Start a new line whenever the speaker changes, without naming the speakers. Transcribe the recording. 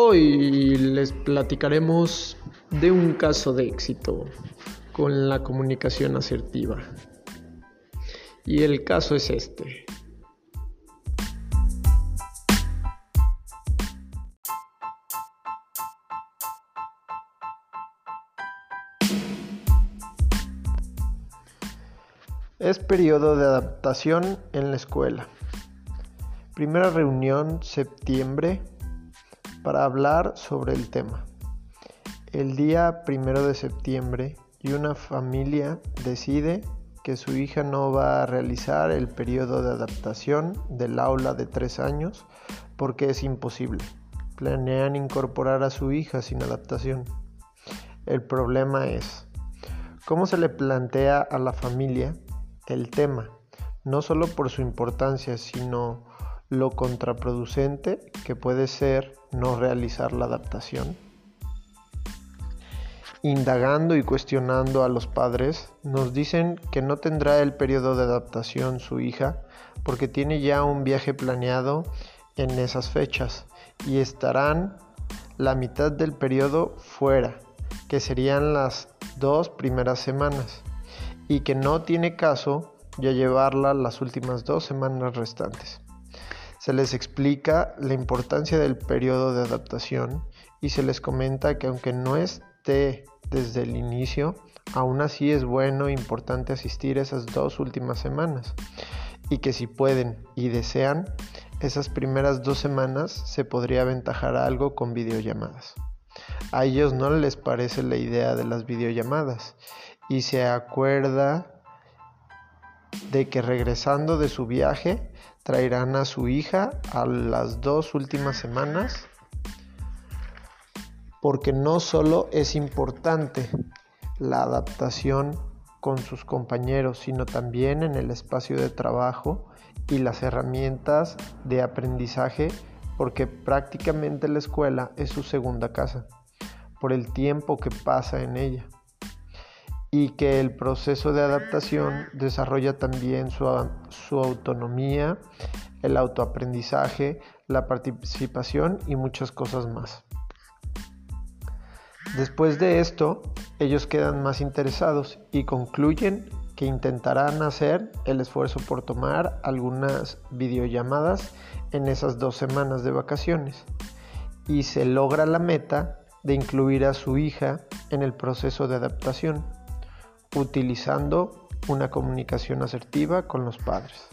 Hoy les platicaremos de un caso de éxito con la comunicación asertiva. Y el caso es este. Es periodo de adaptación en la escuela. Primera reunión septiembre para hablar sobre el tema. El día primero de septiembre y una familia decide que su hija no va a realizar el periodo de adaptación del aula de tres años porque es imposible. Planean incorporar a su hija sin adaptación. El problema es cómo se le plantea a la familia el tema, no solo por su importancia, sino lo contraproducente que puede ser no realizar la adaptación. Indagando y cuestionando a los padres, nos dicen que no tendrá el periodo de adaptación su hija porque tiene ya un viaje planeado en esas fechas y estarán la mitad del periodo fuera, que serían las dos primeras semanas, y que no tiene caso ya llevarla las últimas dos semanas restantes. Se les explica la importancia del periodo de adaptación y se les comenta que aunque no esté desde el inicio, aún así es bueno e importante asistir esas dos últimas semanas y que si pueden y desean, esas primeras dos semanas se podría aventajar algo con videollamadas. A ellos no les parece la idea de las videollamadas y se acuerda de que regresando de su viaje traerán a su hija a las dos últimas semanas porque no solo es importante la adaptación con sus compañeros, sino también en el espacio de trabajo y las herramientas de aprendizaje, porque prácticamente la escuela es su segunda casa, por el tiempo que pasa en ella y que el proceso de adaptación desarrolla también su, autonomía, el autoaprendizaje, la participación y muchas cosas más. Después de esto, ellos quedan más interesados y concluyen que intentarán hacer el esfuerzo por tomar algunas videollamadas en esas dos semanas de vacaciones y se logra la meta de incluir a su hija en el proceso de adaptación utilizando una comunicación asertiva con los padres.